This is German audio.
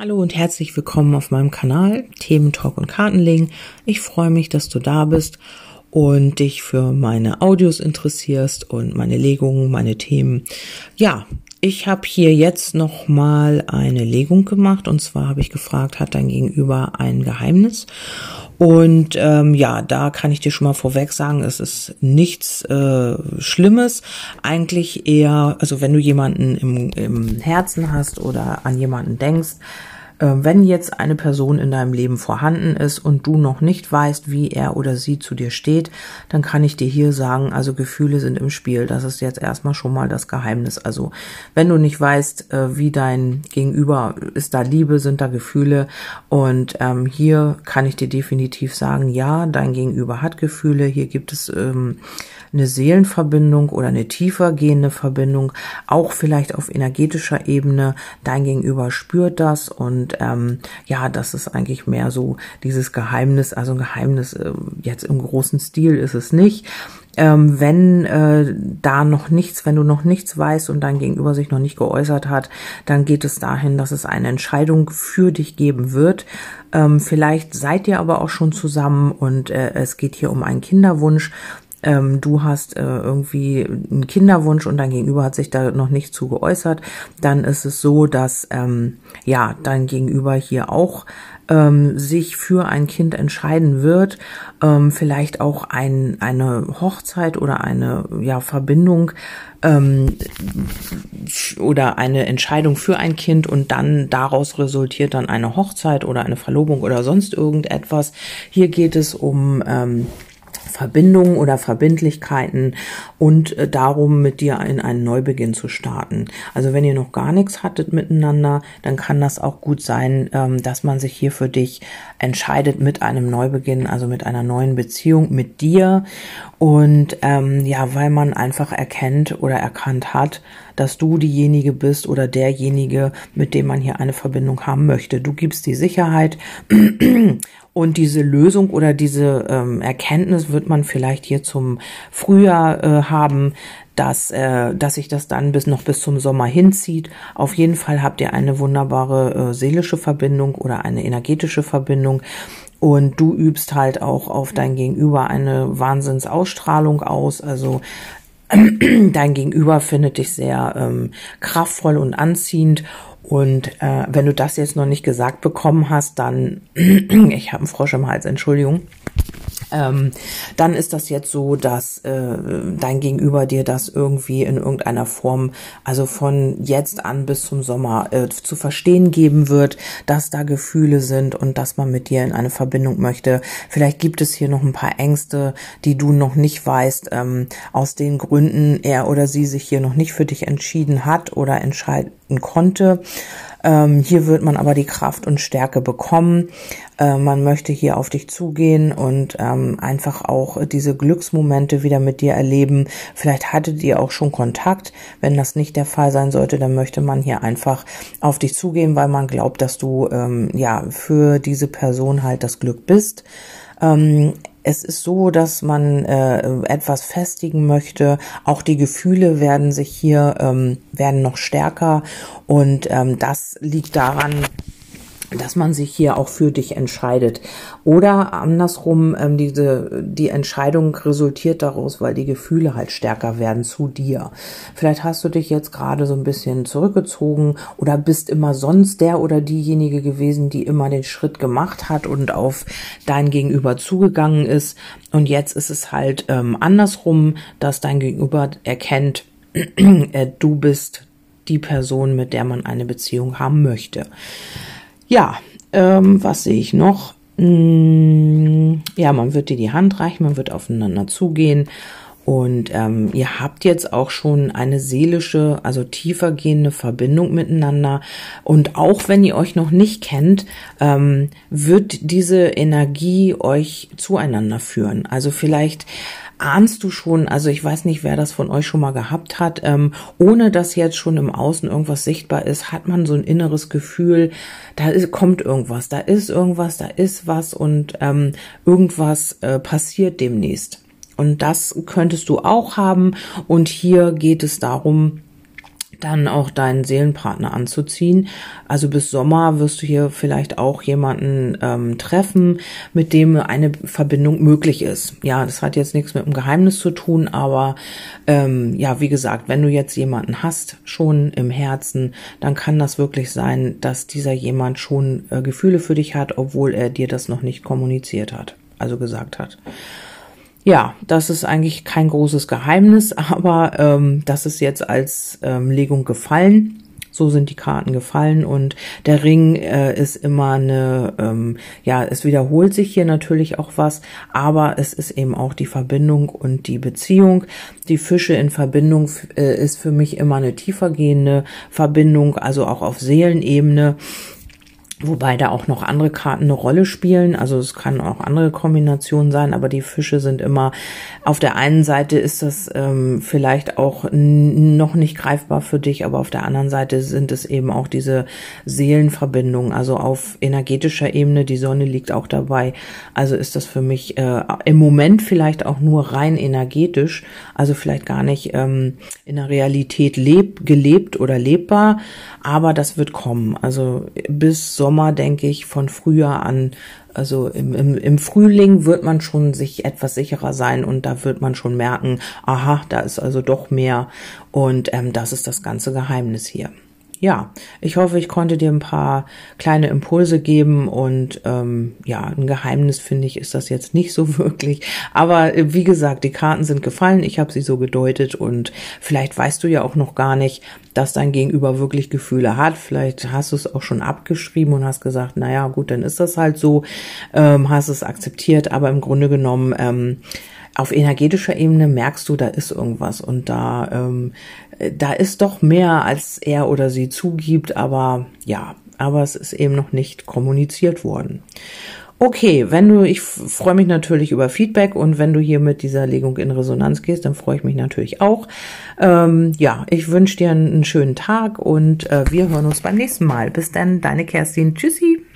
Hallo und herzlich willkommen auf meinem Kanal Themen Talk und Kartenlegen. Ich freue mich, dass du da bist und dich für meine Audios interessierst und meine Legungen, meine Themen. Ja, ich habe hier jetzt noch mal eine Legung gemacht und zwar habe ich gefragt, hat dein Gegenüber ein Geheimnis? Und ähm, ja, da kann ich dir schon mal vorweg sagen, es ist nichts äh, Schlimmes. Eigentlich eher, also wenn du jemanden im, im Herzen hast oder an jemanden denkst, wenn jetzt eine Person in deinem Leben vorhanden ist und du noch nicht weißt, wie er oder sie zu dir steht, dann kann ich dir hier sagen, also Gefühle sind im Spiel. Das ist jetzt erstmal schon mal das Geheimnis. Also wenn du nicht weißt, äh, wie dein Gegenüber ist da Liebe, sind da Gefühle und ähm, hier kann ich dir definitiv sagen, ja, dein Gegenüber hat Gefühle. Hier gibt es ähm, eine Seelenverbindung oder eine tiefer gehende Verbindung, auch vielleicht auf energetischer Ebene. Dein Gegenüber spürt das und ähm, ja, das ist eigentlich mehr so dieses Geheimnis. Also ein Geheimnis äh, jetzt im großen Stil ist es nicht. Ähm, wenn äh, da noch nichts, wenn du noch nichts weißt und dein Gegenüber sich noch nicht geäußert hat, dann geht es dahin, dass es eine Entscheidung für dich geben wird. Ähm, vielleicht seid ihr aber auch schon zusammen und äh, es geht hier um einen Kinderwunsch ähm, du hast äh, irgendwie einen Kinderwunsch und dein Gegenüber hat sich da noch nicht zu geäußert, dann ist es so, dass ähm, ja dein Gegenüber hier auch ähm, sich für ein Kind entscheiden wird, ähm, vielleicht auch ein, eine Hochzeit oder eine ja, Verbindung ähm, oder eine Entscheidung für ein Kind und dann daraus resultiert dann eine Hochzeit oder eine Verlobung oder sonst irgendetwas. Hier geht es um ähm, Verbindungen oder Verbindlichkeiten und äh, darum, mit dir in einen Neubeginn zu starten. Also wenn ihr noch gar nichts hattet miteinander, dann kann das auch gut sein, ähm, dass man sich hier für dich entscheidet mit einem Neubeginn, also mit einer neuen Beziehung mit dir. Und ähm, ja, weil man einfach erkennt oder erkannt hat, dass du diejenige bist oder derjenige, mit dem man hier eine Verbindung haben möchte. Du gibst die Sicherheit und diese Lösung oder diese ähm, Erkenntnis wird man vielleicht hier zum Frühjahr äh, haben, dass, äh, dass sich das dann bis noch bis zum Sommer hinzieht. Auf jeden Fall habt ihr eine wunderbare äh, seelische Verbindung oder eine energetische Verbindung. Und du übst halt auch auf dein Gegenüber eine Wahnsinnsausstrahlung aus. Also dein Gegenüber findet dich sehr ähm, kraftvoll und anziehend. Und äh, wenn du das jetzt noch nicht gesagt bekommen hast, dann, ich habe einen Frosch im Hals, Entschuldigung, ähm, dann ist das jetzt so, dass äh, dein Gegenüber dir das irgendwie in irgendeiner Form, also von jetzt an bis zum Sommer äh, zu verstehen geben wird, dass da Gefühle sind und dass man mit dir in eine Verbindung möchte. Vielleicht gibt es hier noch ein paar Ängste, die du noch nicht weißt, ähm, aus den Gründen er oder sie sich hier noch nicht für dich entschieden hat oder entscheiden konnte. Ähm, hier wird man aber die Kraft und Stärke bekommen. Äh, man möchte hier auf dich zugehen und ähm, einfach auch diese Glücksmomente wieder mit dir erleben. Vielleicht hattet ihr auch schon Kontakt. Wenn das nicht der Fall sein sollte, dann möchte man hier einfach auf dich zugehen, weil man glaubt, dass du ähm, ja für diese Person halt das Glück bist. Ähm, es ist so, dass man äh, etwas festigen möchte. Auch die Gefühle werden sich hier ähm, werden noch stärker und ähm, das liegt daran, dass man sich hier auch für dich entscheidet. Oder andersrum, ähm, diese, die Entscheidung resultiert daraus, weil die Gefühle halt stärker werden zu dir. Vielleicht hast du dich jetzt gerade so ein bisschen zurückgezogen oder bist immer sonst der oder diejenige gewesen, die immer den Schritt gemacht hat und auf dein Gegenüber zugegangen ist. Und jetzt ist es halt ähm, andersrum, dass dein Gegenüber erkennt, äh, du bist die Person, mit der man eine Beziehung haben möchte. Ja, ähm, was sehe ich noch? Hm, ja, man wird dir die Hand reichen, man wird aufeinander zugehen und ähm, ihr habt jetzt auch schon eine seelische, also tiefer gehende Verbindung miteinander. Und auch wenn ihr euch noch nicht kennt, ähm, wird diese Energie euch zueinander führen. Also vielleicht ahnst du schon, also ich weiß nicht, wer das von euch schon mal gehabt hat, ähm, ohne dass jetzt schon im Außen irgendwas sichtbar ist, hat man so ein inneres Gefühl, da ist, kommt irgendwas, da ist irgendwas, da ist was und ähm, irgendwas äh, passiert demnächst. Und das könntest du auch haben. Und hier geht es darum, dann auch deinen Seelenpartner anzuziehen. Also bis Sommer wirst du hier vielleicht auch jemanden ähm, treffen, mit dem eine Verbindung möglich ist. Ja, das hat jetzt nichts mit einem Geheimnis zu tun, aber ähm, ja, wie gesagt, wenn du jetzt jemanden hast, schon im Herzen, dann kann das wirklich sein, dass dieser jemand schon äh, Gefühle für dich hat, obwohl er dir das noch nicht kommuniziert hat, also gesagt hat. Ja, das ist eigentlich kein großes Geheimnis, aber ähm, das ist jetzt als ähm, Legung gefallen. So sind die Karten gefallen und der Ring äh, ist immer eine, ähm, ja, es wiederholt sich hier natürlich auch was, aber es ist eben auch die Verbindung und die Beziehung. Die Fische in Verbindung äh, ist für mich immer eine tiefergehende Verbindung, also auch auf Seelenebene. Wobei da auch noch andere Karten eine Rolle spielen. Also es kann auch andere Kombinationen sein, aber die Fische sind immer, auf der einen Seite ist das ähm, vielleicht auch noch nicht greifbar für dich, aber auf der anderen Seite sind es eben auch diese Seelenverbindungen. Also auf energetischer Ebene, die Sonne liegt auch dabei. Also ist das für mich äh, im Moment vielleicht auch nur rein energetisch, also vielleicht gar nicht ähm, in der Realität leb gelebt oder lebbar, aber das wird kommen. Also bis Sommer, denke ich, von Frühjahr an, also im, im, im Frühling wird man schon sich etwas sicherer sein und da wird man schon merken, aha, da ist also doch mehr. Und ähm, das ist das ganze Geheimnis hier ja, ich hoffe, ich konnte dir ein paar kleine Impulse geben und ähm, ja, ein Geheimnis finde ich ist das jetzt nicht so wirklich. Aber äh, wie gesagt, die Karten sind gefallen, ich habe sie so gedeutet und vielleicht weißt du ja auch noch gar nicht, dass dein Gegenüber wirklich Gefühle hat. Vielleicht hast du es auch schon abgeschrieben und hast gesagt, naja, gut, dann ist das halt so, ähm, hast es akzeptiert, aber im Grunde genommen ähm, auf energetischer Ebene merkst du, da ist irgendwas und da, ähm, da ist doch mehr, als er oder sie zugibt, aber ja, aber es ist eben noch nicht kommuniziert worden. Okay, wenn du, ich freue mich natürlich über Feedback und wenn du hier mit dieser Legung in Resonanz gehst, dann freue ich mich natürlich auch. Ähm, ja, ich wünsche dir einen, schönen Tag und äh, wir hören uns beim nächsten Mal. Bis dann, deine Kerstin. Tschüssi.